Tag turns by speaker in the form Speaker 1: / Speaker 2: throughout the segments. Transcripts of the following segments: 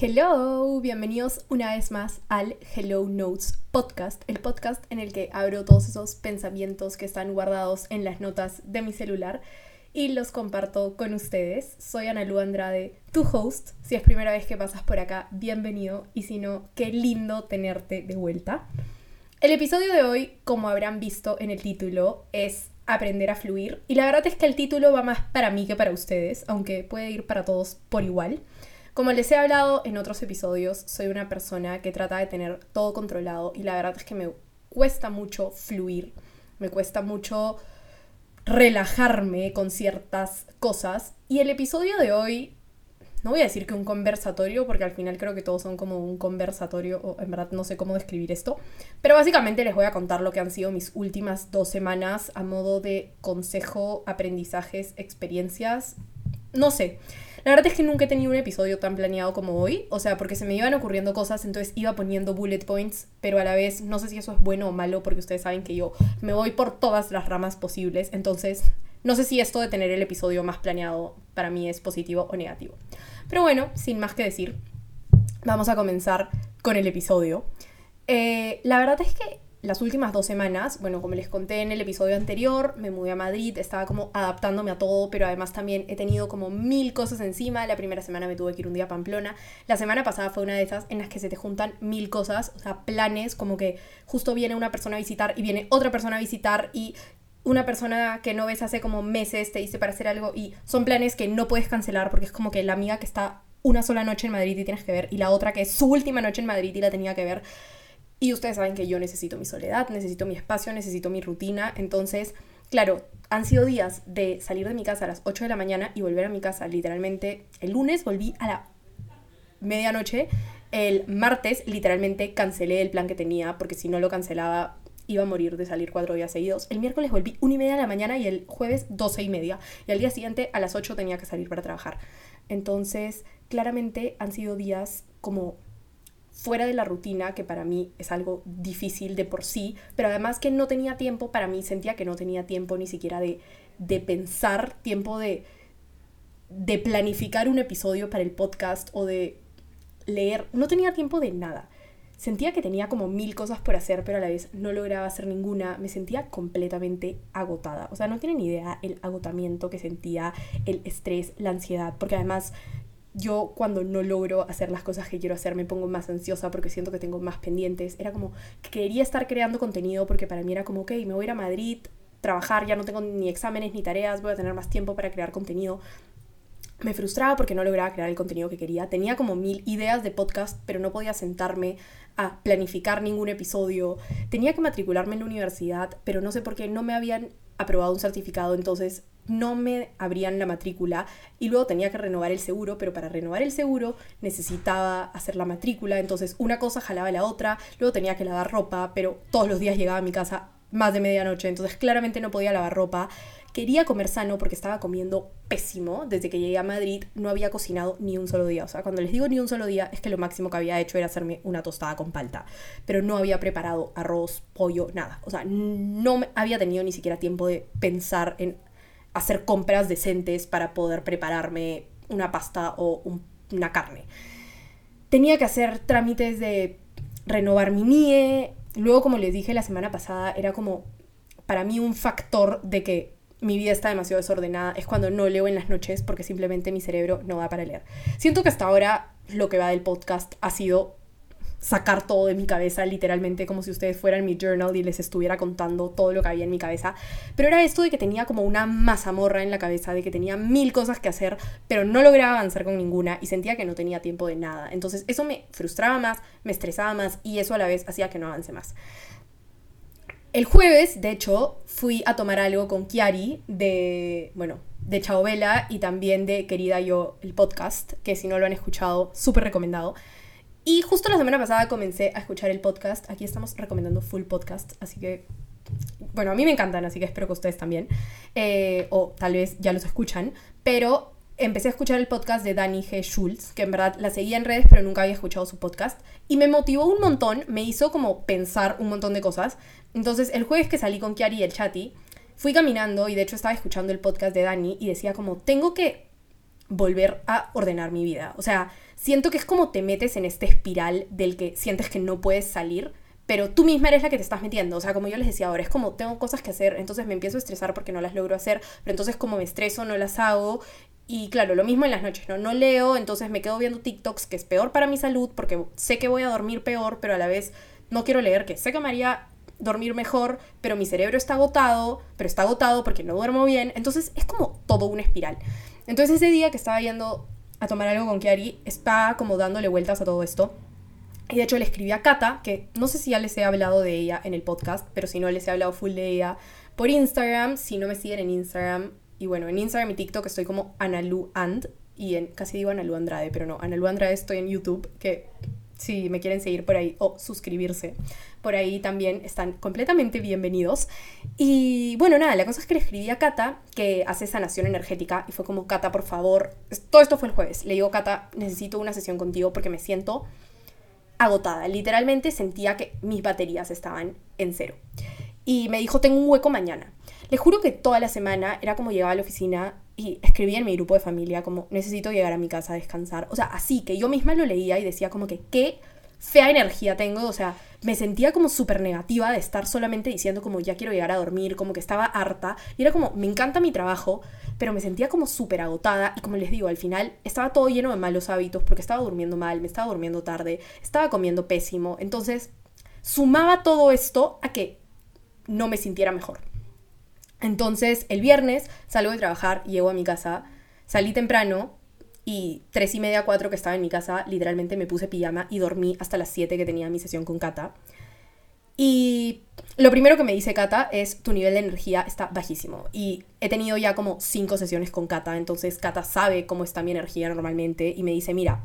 Speaker 1: Hello, bienvenidos una vez más al Hello Notes podcast, el podcast en el que abro todos esos pensamientos que están guardados en las notas de mi celular y los comparto con ustedes. Soy Ana Lu Andrade, tu host. Si es primera vez que pasas por acá, bienvenido y si no, qué lindo tenerte de vuelta. El episodio de hoy, como habrán visto en el título, es aprender a fluir y la verdad es que el título va más para mí que para ustedes, aunque puede ir para todos por igual. Como les he hablado en otros episodios, soy una persona que trata de tener todo controlado y la verdad es que me cuesta mucho fluir, me cuesta mucho relajarme con ciertas cosas y el episodio de hoy, no voy a decir que un conversatorio, porque al final creo que todos son como un conversatorio, o en verdad no sé cómo describir esto, pero básicamente les voy a contar lo que han sido mis últimas dos semanas a modo de consejo, aprendizajes, experiencias, no sé. La verdad es que nunca he tenido un episodio tan planeado como hoy, o sea, porque se me iban ocurriendo cosas, entonces iba poniendo bullet points, pero a la vez no sé si eso es bueno o malo, porque ustedes saben que yo me voy por todas las ramas posibles, entonces no sé si esto de tener el episodio más planeado para mí es positivo o negativo. Pero bueno, sin más que decir, vamos a comenzar con el episodio. Eh, la verdad es que las últimas dos semanas, bueno, como les conté en el episodio anterior, me mudé a Madrid, estaba como adaptándome a todo, pero además también he tenido como mil cosas encima. La primera semana me tuve que ir un día a Pamplona. La semana pasada fue una de esas en las que se te juntan mil cosas, o sea, planes, como que justo viene una persona a visitar y viene otra persona a visitar y una persona que no ves hace como meses te dice para hacer algo y son planes que no puedes cancelar porque es como que la amiga que está una sola noche en Madrid y tienes que ver y la otra que es su última noche en Madrid y la tenía que ver. Y ustedes saben que yo necesito mi soledad, necesito mi espacio, necesito mi rutina. Entonces, claro, han sido días de salir de mi casa a las 8 de la mañana y volver a mi casa literalmente. El lunes volví a la medianoche. El martes literalmente cancelé el plan que tenía porque si no lo cancelaba iba a morir de salir cuatro días seguidos. El miércoles volví una y media de la mañana y el jueves doce y media. Y al día siguiente a las 8 tenía que salir para trabajar. Entonces, claramente han sido días como fuera de la rutina, que para mí es algo difícil de por sí, pero además que no tenía tiempo, para mí sentía que no tenía tiempo ni siquiera de, de pensar, tiempo de, de planificar un episodio para el podcast o de leer, no tenía tiempo de nada. Sentía que tenía como mil cosas por hacer, pero a la vez no lograba hacer ninguna. Me sentía completamente agotada. O sea, no tienen idea el agotamiento que sentía, el estrés, la ansiedad, porque además yo cuando no logro hacer las cosas que quiero hacer me pongo más ansiosa porque siento que tengo más pendientes. Era como que quería estar creando contenido porque para mí era como, ok, me voy a ir a Madrid, trabajar, ya no tengo ni exámenes ni tareas, voy a tener más tiempo para crear contenido. Me frustraba porque no lograba crear el contenido que quería. Tenía como mil ideas de podcast, pero no podía sentarme a planificar ningún episodio. Tenía que matricularme en la universidad, pero no sé por qué no me habían aprobado un certificado, entonces no me abrían la matrícula y luego tenía que renovar el seguro, pero para renovar el seguro necesitaba hacer la matrícula, entonces una cosa jalaba la otra, luego tenía que lavar ropa, pero todos los días llegaba a mi casa más de medianoche, entonces claramente no podía lavar ropa. Quería comer sano porque estaba comiendo pésimo. Desde que llegué a Madrid no había cocinado ni un solo día. O sea, cuando les digo ni un solo día es que lo máximo que había hecho era hacerme una tostada con palta. Pero no había preparado arroz, pollo, nada. O sea, no había tenido ni siquiera tiempo de pensar en hacer compras decentes para poder prepararme una pasta o una carne. Tenía que hacer trámites de renovar mi NIE. Luego, como les dije la semana pasada, era como para mí un factor de que mi vida está demasiado desordenada es cuando no leo en las noches porque simplemente mi cerebro no da para leer. Siento que hasta ahora lo que va del podcast ha sido sacar todo de mi cabeza, literalmente como si ustedes fueran mi journal y les estuviera contando todo lo que había en mi cabeza. Pero era esto de que tenía como una mazamorra en la cabeza, de que tenía mil cosas que hacer, pero no lograba avanzar con ninguna y sentía que no tenía tiempo de nada. Entonces eso me frustraba más, me estresaba más y eso a la vez hacía que no avance más. El jueves, de hecho, fui a tomar algo con Kiari de, bueno, de Chaovela y también de Querida Yo, el podcast, que si no lo han escuchado, súper recomendado. Y justo la semana pasada comencé a escuchar el podcast. Aquí estamos recomendando full podcast, así que, bueno, a mí me encantan, así que espero que ustedes también. Eh, o tal vez ya los escuchan. Pero empecé a escuchar el podcast de Dani G. Schultz, que en verdad la seguía en redes, pero nunca había escuchado su podcast. Y me motivó un montón, me hizo como pensar un montón de cosas. Entonces, el jueves que salí con Kiari y el Chati, fui caminando y de hecho estaba escuchando el podcast de Dani y decía como, tengo que volver a ordenar mi vida. O sea, siento que es como te metes en este espiral del que sientes que no puedes salir, pero tú misma eres la que te estás metiendo. O sea, como yo les decía ahora, es como tengo cosas que hacer, entonces me empiezo a estresar porque no las logro hacer, pero entonces como me estreso no las hago. Y claro, lo mismo en las noches, ¿no? No leo, entonces me quedo viendo TikToks, que es peor para mi salud, porque sé que voy a dormir peor, pero a la vez no quiero leer, que sé que me haría dormir mejor, pero mi cerebro está agotado, pero está agotado porque no duermo bien. Entonces es como todo una espiral. Entonces ese día que estaba yendo a tomar algo con Kiari, estaba como dándole vueltas a todo esto. Y de hecho le escribí a Kata, que no sé si ya les he hablado de ella en el podcast, pero si no les he hablado full de ella por Instagram, si no me siguen en Instagram, y bueno, en Instagram y TikTok estoy como Analu And, y en, casi digo Analu Andrade, pero no, Analu Andrade estoy en YouTube, que si me quieren seguir por ahí o suscribirse, por ahí también están completamente bienvenidos. Y bueno, nada, la cosa es que le escribí a Cata, que hace sanación energética, y fue como, Cata, por favor, todo esto fue el jueves, le digo, Cata, necesito una sesión contigo porque me siento agotada, literalmente sentía que mis baterías estaban en cero. Y me dijo, tengo un hueco mañana. Le juro que toda la semana era como llegaba a la oficina y escribía en mi grupo de familia como necesito llegar a mi casa a descansar. O sea, así que yo misma lo leía y decía como que qué fea energía tengo. O sea, me sentía como súper negativa de estar solamente diciendo como ya quiero llegar a dormir, como que estaba harta. Y era como, me encanta mi trabajo, pero me sentía como súper agotada. Y como les digo, al final estaba todo lleno de malos hábitos porque estaba durmiendo mal, me estaba durmiendo tarde, estaba comiendo pésimo. Entonces, sumaba todo esto a que no me sintiera mejor. Entonces, el viernes salgo de trabajar, llego a mi casa, salí temprano y tres y media, cuatro que estaba en mi casa, literalmente me puse pijama y dormí hasta las siete que tenía mi sesión con Kata. Y lo primero que me dice Kata es, tu nivel de energía está bajísimo. Y he tenido ya como cinco sesiones con Kata, entonces Kata sabe cómo está mi energía normalmente y me dice, mira,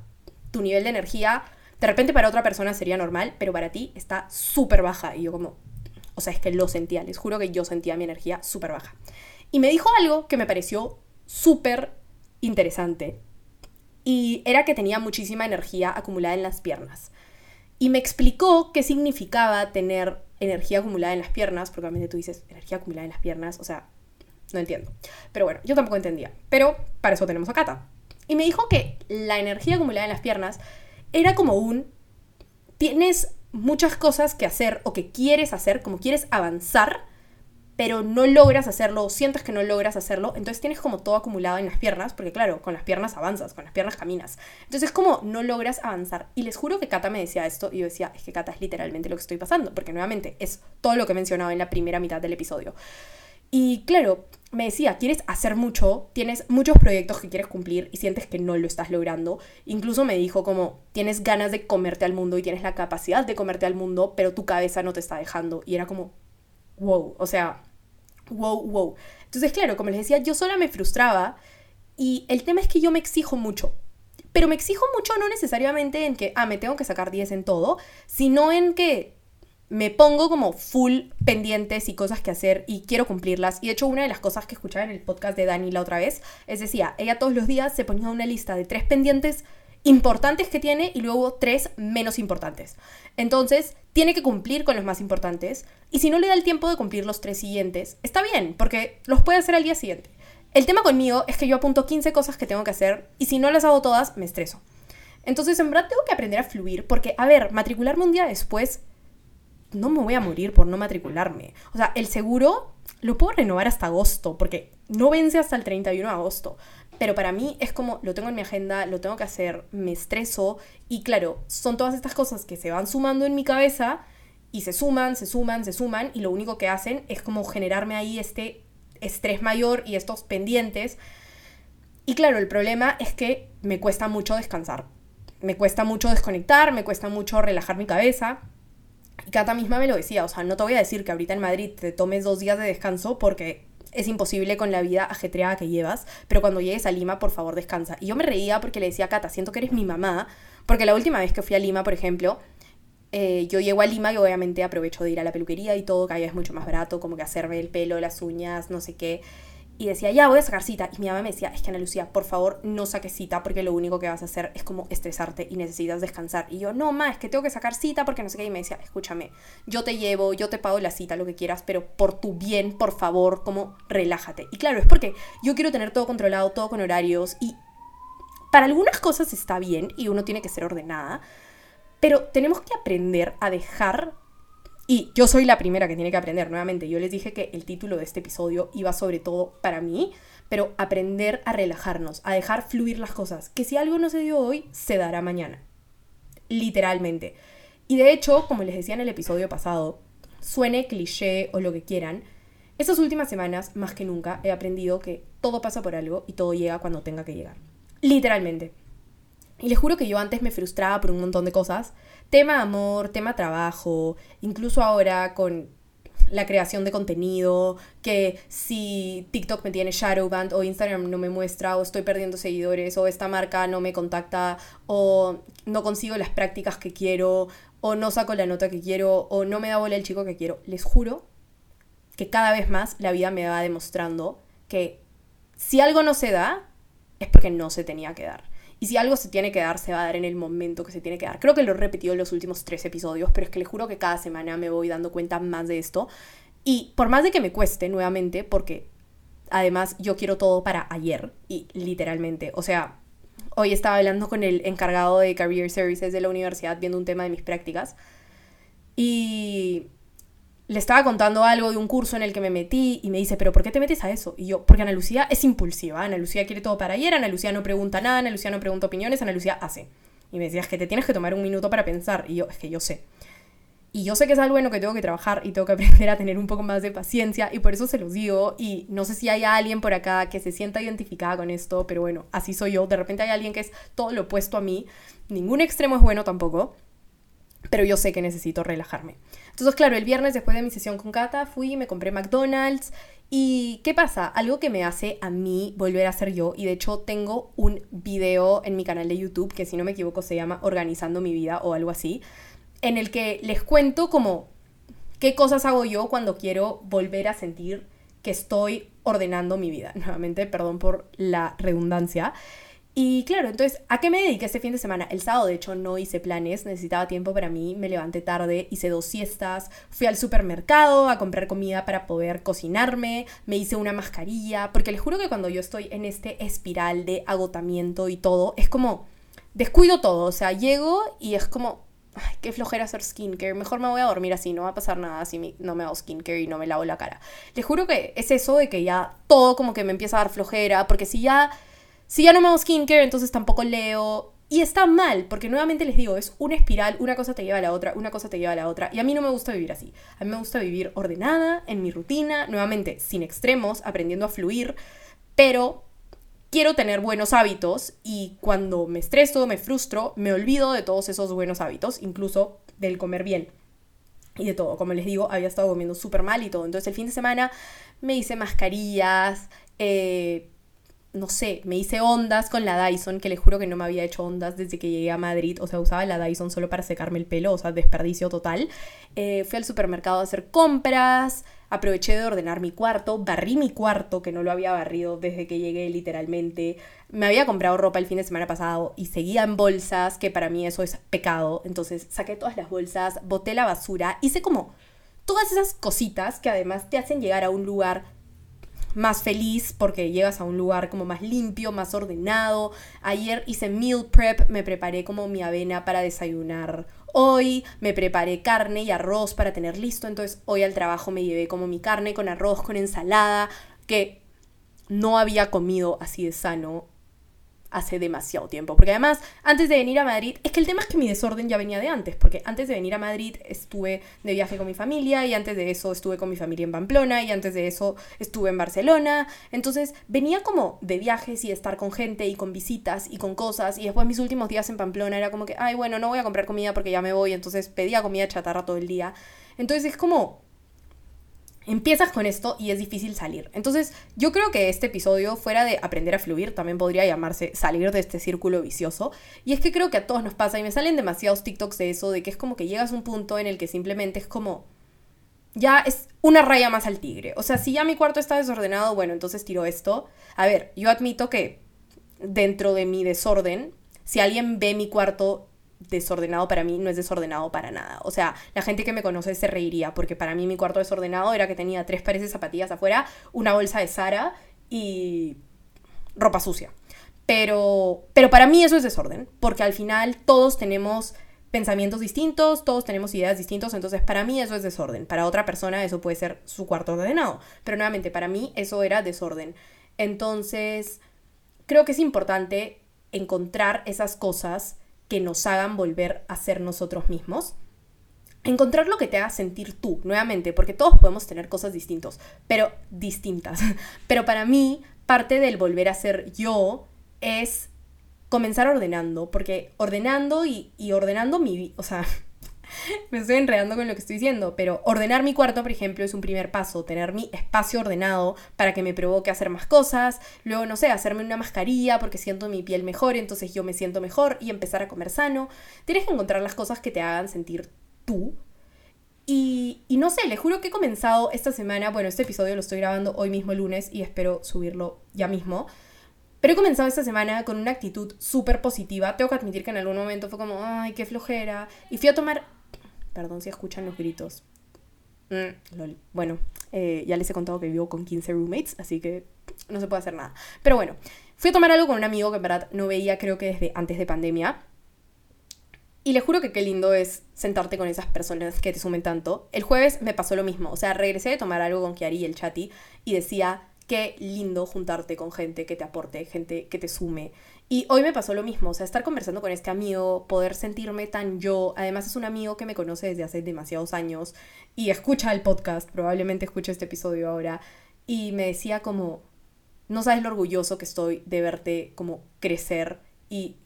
Speaker 1: tu nivel de energía, de repente para otra persona sería normal, pero para ti está súper baja. Y yo como, o sea, es que lo sentía, les juro que yo sentía mi energía súper baja. Y me dijo algo que me pareció súper interesante. Y era que tenía muchísima energía acumulada en las piernas. Y me explicó qué significaba tener energía acumulada en las piernas, porque obviamente tú dices energía acumulada en las piernas, o sea, no entiendo. Pero bueno, yo tampoco entendía. Pero para eso tenemos a Kata. Y me dijo que la energía acumulada en las piernas era como un... Tienes muchas cosas que hacer o que quieres hacer, como quieres avanzar, pero no logras hacerlo o sientes que no logras hacerlo, entonces tienes como todo acumulado en las piernas, porque claro, con las piernas avanzas, con las piernas caminas. Entonces es como no logras avanzar. Y les juro que Kata me decía esto y yo decía, es que Kata es literalmente lo que estoy pasando, porque nuevamente es todo lo que he mencionado en la primera mitad del episodio. Y claro, me decía, quieres hacer mucho, tienes muchos proyectos que quieres cumplir y sientes que no lo estás logrando. Incluso me dijo como, tienes ganas de comerte al mundo y tienes la capacidad de comerte al mundo, pero tu cabeza no te está dejando. Y era como, wow, o sea, wow, wow. Entonces, claro, como les decía, yo sola me frustraba y el tema es que yo me exijo mucho. Pero me exijo mucho no necesariamente en que, ah, me tengo que sacar 10 en todo, sino en que me pongo como full pendientes y cosas que hacer y quiero cumplirlas. Y de hecho, una de las cosas que escuchaba en el podcast de Dani la otra vez es decía, ella todos los días se ponía una lista de tres pendientes importantes que tiene y luego tres menos importantes. Entonces, tiene que cumplir con los más importantes y si no le da el tiempo de cumplir los tres siguientes, está bien, porque los puede hacer al día siguiente. El tema conmigo es que yo apunto 15 cosas que tengo que hacer y si no las hago todas, me estreso. Entonces, en verdad tengo que aprender a fluir porque, a ver, matricularme un día después no me voy a morir por no matricularme. O sea, el seguro lo puedo renovar hasta agosto, porque no vence hasta el 31 de agosto. Pero para mí es como, lo tengo en mi agenda, lo tengo que hacer, me estreso. Y claro, son todas estas cosas que se van sumando en mi cabeza y se suman, se suman, se suman. Y lo único que hacen es como generarme ahí este estrés mayor y estos pendientes. Y claro, el problema es que me cuesta mucho descansar. Me cuesta mucho desconectar, me cuesta mucho relajar mi cabeza. Cata misma me lo decía, o sea, no te voy a decir que ahorita en Madrid te tomes dos días de descanso porque es imposible con la vida ajetreada que llevas, pero cuando llegues a Lima, por favor, descansa. Y yo me reía porque le decía a Cata, siento que eres mi mamá, porque la última vez que fui a Lima, por ejemplo, eh, yo llego a Lima y obviamente aprovecho de ir a la peluquería y todo, que allá es mucho más barato, como que hacerme el pelo, las uñas, no sé qué y decía, ya voy a sacar cita. Y mi mamá me decía, es que Ana Lucía, por favor, no saques cita porque lo único que vas a hacer es como estresarte y necesitas descansar. Y yo, no, ma, es que tengo que sacar cita porque no sé qué. Y me decía, escúchame, yo te llevo, yo te pago la cita, lo que quieras, pero por tu bien, por favor, como relájate. Y claro, es porque yo quiero tener todo controlado, todo con horarios y para algunas cosas está bien y uno tiene que ser ordenada, pero tenemos que aprender a dejar y yo soy la primera que tiene que aprender, nuevamente. Yo les dije que el título de este episodio iba sobre todo para mí, pero aprender a relajarnos, a dejar fluir las cosas. Que si algo no se dio hoy, se dará mañana. Literalmente. Y de hecho, como les decía en el episodio pasado, suene cliché o lo que quieran, estas últimas semanas, más que nunca, he aprendido que todo pasa por algo y todo llega cuando tenga que llegar. Literalmente. Y les juro que yo antes me frustraba por un montón de cosas. Tema amor, tema trabajo, incluso ahora con la creación de contenido, que si TikTok me tiene shadowband o Instagram no me muestra o estoy perdiendo seguidores o esta marca no me contacta o no consigo las prácticas que quiero o no saco la nota que quiero o no me da bola el chico que quiero. Les juro que cada vez más la vida me va demostrando que si algo no se da es porque no se tenía que dar. Y si algo se tiene que dar, se va a dar en el momento que se tiene que dar. Creo que lo he repetido en los últimos tres episodios, pero es que les juro que cada semana me voy dando cuenta más de esto. Y por más de que me cueste nuevamente, porque además yo quiero todo para ayer, y literalmente, o sea, hoy estaba hablando con el encargado de Career Services de la universidad viendo un tema de mis prácticas. Y le estaba contando algo de un curso en el que me metí y me dice, pero ¿por qué te metes a eso? Y yo, porque Ana Lucía es impulsiva, Ana Lucía quiere todo para ayer, Ana Lucía no pregunta nada, Ana Lucía no pregunta opiniones, Ana Lucía hace. Y me decía, es que te tienes que tomar un minuto para pensar. Y yo, es que yo sé. Y yo sé que es algo en lo que tengo que trabajar y tengo que aprender a tener un poco más de paciencia y por eso se los digo. Y no sé si hay alguien por acá que se sienta identificada con esto, pero bueno, así soy yo. De repente hay alguien que es todo lo opuesto a mí. Ningún extremo es bueno tampoco pero yo sé que necesito relajarme. Entonces, claro, el viernes después de mi sesión con Kata fui y me compré McDonald's. ¿Y qué pasa? Algo que me hace a mí volver a ser yo, y de hecho tengo un video en mi canal de YouTube que si no me equivoco se llama Organizando mi vida o algo así, en el que les cuento como qué cosas hago yo cuando quiero volver a sentir que estoy ordenando mi vida. Nuevamente, perdón por la redundancia. Y claro, entonces, ¿a qué me dediqué este fin de semana? El sábado, de hecho, no hice planes, necesitaba tiempo para mí, me levanté tarde, hice dos siestas, fui al supermercado a comprar comida para poder cocinarme, me hice una mascarilla, porque les juro que cuando yo estoy en este espiral de agotamiento y todo, es como, descuido todo, o sea, llego y es como, ay, qué flojera hacer skincare, mejor me voy a dormir así, no va a pasar nada si no me hago skincare y no me lavo la cara. Les juro que es eso de que ya todo como que me empieza a dar flojera, porque si ya si ya no me hago skincare, entonces tampoco leo. Y está mal, porque nuevamente les digo, es una espiral, una cosa te lleva a la otra, una cosa te lleva a la otra. Y a mí no me gusta vivir así. A mí me gusta vivir ordenada, en mi rutina, nuevamente sin extremos, aprendiendo a fluir, pero quiero tener buenos hábitos y cuando me estreso, me frustro, me olvido de todos esos buenos hábitos, incluso del comer bien y de todo. Como les digo, había estado comiendo súper mal y todo. Entonces el fin de semana me hice mascarillas, eh, no sé, me hice ondas con la Dyson, que les juro que no me había hecho ondas desde que llegué a Madrid, o sea, usaba la Dyson solo para secarme el pelo, o sea, desperdicio total. Eh, fui al supermercado a hacer compras, aproveché de ordenar mi cuarto, barrí mi cuarto, que no lo había barrido desde que llegué literalmente. Me había comprado ropa el fin de semana pasado y seguía en bolsas, que para mí eso es pecado. Entonces saqué todas las bolsas, boté la basura, hice como todas esas cositas que además te hacen llegar a un lugar más feliz porque llegas a un lugar como más limpio, más ordenado. Ayer hice meal prep, me preparé como mi avena para desayunar. Hoy me preparé carne y arroz para tener listo, entonces hoy al trabajo me llevé como mi carne con arroz, con ensalada, que no había comido así de sano hace demasiado tiempo. Porque además, antes de venir a Madrid, es que el tema es que mi desorden ya venía de antes, porque antes de venir a Madrid estuve de viaje con mi familia y antes de eso estuve con mi familia en Pamplona y antes de eso estuve en Barcelona. Entonces venía como de viajes y de estar con gente y con visitas y con cosas y después mis últimos días en Pamplona era como que, ay, bueno, no voy a comprar comida porque ya me voy, entonces pedía comida chatarra todo el día. Entonces es como empiezas con esto y es difícil salir. Entonces, yo creo que este episodio, fuera de aprender a fluir, también podría llamarse salir de este círculo vicioso. Y es que creo que a todos nos pasa y me salen demasiados TikToks de eso, de que es como que llegas a un punto en el que simplemente es como... Ya es una raya más al tigre. O sea, si ya mi cuarto está desordenado, bueno, entonces tiro esto. A ver, yo admito que dentro de mi desorden, si alguien ve mi cuarto desordenado para mí no es desordenado para nada. O sea, la gente que me conoce se reiría porque para mí mi cuarto desordenado era que tenía tres pares de zapatillas afuera, una bolsa de Sara y ropa sucia. Pero, pero para mí eso es desorden, porque al final todos tenemos pensamientos distintos, todos tenemos ideas distintos, entonces para mí eso es desorden. Para otra persona eso puede ser su cuarto ordenado, pero nuevamente para mí eso era desorden. Entonces, creo que es importante encontrar esas cosas que nos hagan volver a ser nosotros mismos. Encontrar lo que te haga sentir tú, nuevamente, porque todos podemos tener cosas distintos, pero distintas. Pero para mí, parte del volver a ser yo es comenzar ordenando, porque ordenando y, ordenando mi vida, o sea, me estoy enredando con lo que estoy diciendo, pero ordenar mi cuarto, por ejemplo, es un primer paso, tener mi espacio ordenado para que me provoque hacer más cosas, luego, no sé, hacerme una mascarilla porque siento mi piel mejor, entonces yo me siento mejor y empezar a comer sano. Tienes que encontrar las cosas que te hagan sentir tú. Y, y no sé, les juro que he comenzado esta semana, bueno, este episodio lo estoy grabando hoy mismo lunes y espero subirlo ya mismo. Pero he comenzado esta semana con una actitud súper positiva. Tengo que admitir que en algún momento fue como, ay, qué flojera. Y fui a tomar... Perdón si escuchan los gritos. Mm, bueno, eh, ya les he contado que vivo con 15 roommates, así que no se puede hacer nada. Pero bueno, fui a tomar algo con un amigo que en verdad no veía creo que desde antes de pandemia. Y les juro que qué lindo es sentarte con esas personas que te sumen tanto. El jueves me pasó lo mismo. O sea, regresé de tomar algo con Kiari y el Chati y decía, qué lindo juntarte con gente que te aporte, gente que te sume. Y hoy me pasó lo mismo, o sea, estar conversando con este amigo, poder sentirme tan yo, además es un amigo que me conoce desde hace demasiados años y escucha el podcast, probablemente escucha este episodio ahora, y me decía como, no sabes lo orgulloso que estoy de verte como crecer y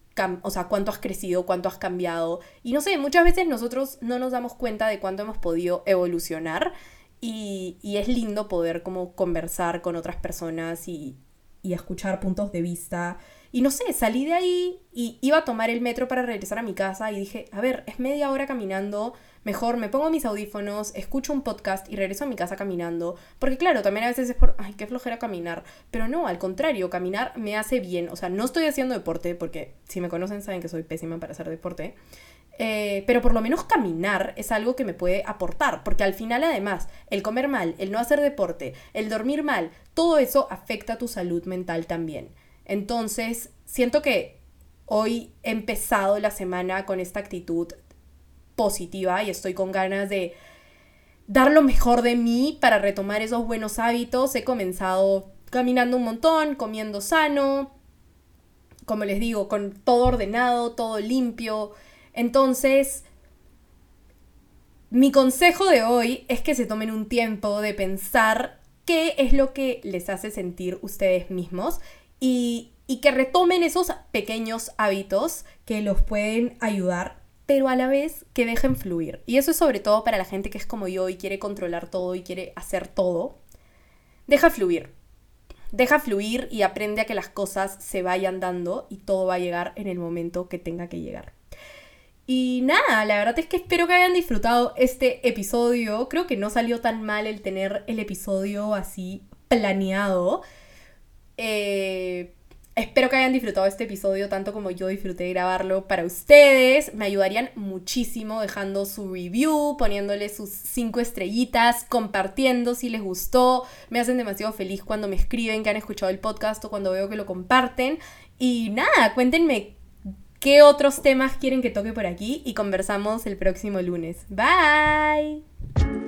Speaker 1: o sea, cuánto has crecido, cuánto has cambiado. Y no sé, muchas veces nosotros no nos damos cuenta de cuánto hemos podido evolucionar y, es lindo poder como conversar con otras personas y, y escuchar puntos de vista. Y no sé, salí de ahí y iba a tomar el metro para regresar a mi casa y dije, a ver, es media hora caminando, mejor me pongo mis audífonos, escucho un podcast y regreso a mi casa caminando. Porque claro, también a veces es por, ay, qué flojera caminar. Pero no, al contrario, caminar me hace bien. O sea, no estoy haciendo deporte, porque si me conocen saben que soy pésima para hacer deporte. Eh, pero por lo menos caminar es algo que me puede aportar, porque al final además el comer mal, el no hacer deporte, el dormir mal, todo eso afecta tu salud mental también. Entonces, siento que hoy he empezado la semana con esta actitud positiva y estoy con ganas de dar lo mejor de mí para retomar esos buenos hábitos. He comenzado caminando un montón, comiendo sano, como les digo, con todo ordenado, todo limpio. Entonces, mi consejo de hoy es que se tomen un tiempo de pensar qué es lo que les hace sentir ustedes mismos y, que retomen esos pequeños hábitos que los pueden ayudar, pero a la vez que dejen fluir. Y eso es sobre todo para la gente que es como yo y quiere controlar todo y quiere hacer todo. Deja fluir. Deja fluir y aprende a que las cosas se vayan dando y todo va a llegar en el momento que tenga que llegar. Y nada, la verdad es que espero que hayan disfrutado este episodio. Creo que no salió tan mal el tener el episodio así planeado. Eh, espero que hayan disfrutado este episodio tanto como yo disfruté grabarlo para ustedes. Me ayudarían muchísimo dejando su review, poniéndole sus cinco estrellitas, compartiendo si les gustó. Me hacen demasiado feliz cuando me escriben que han escuchado el podcast o cuando veo que lo comparten. Y nada, cuéntenme qué otros temas quieren que toque por aquí y conversamos el próximo lunes. Bye.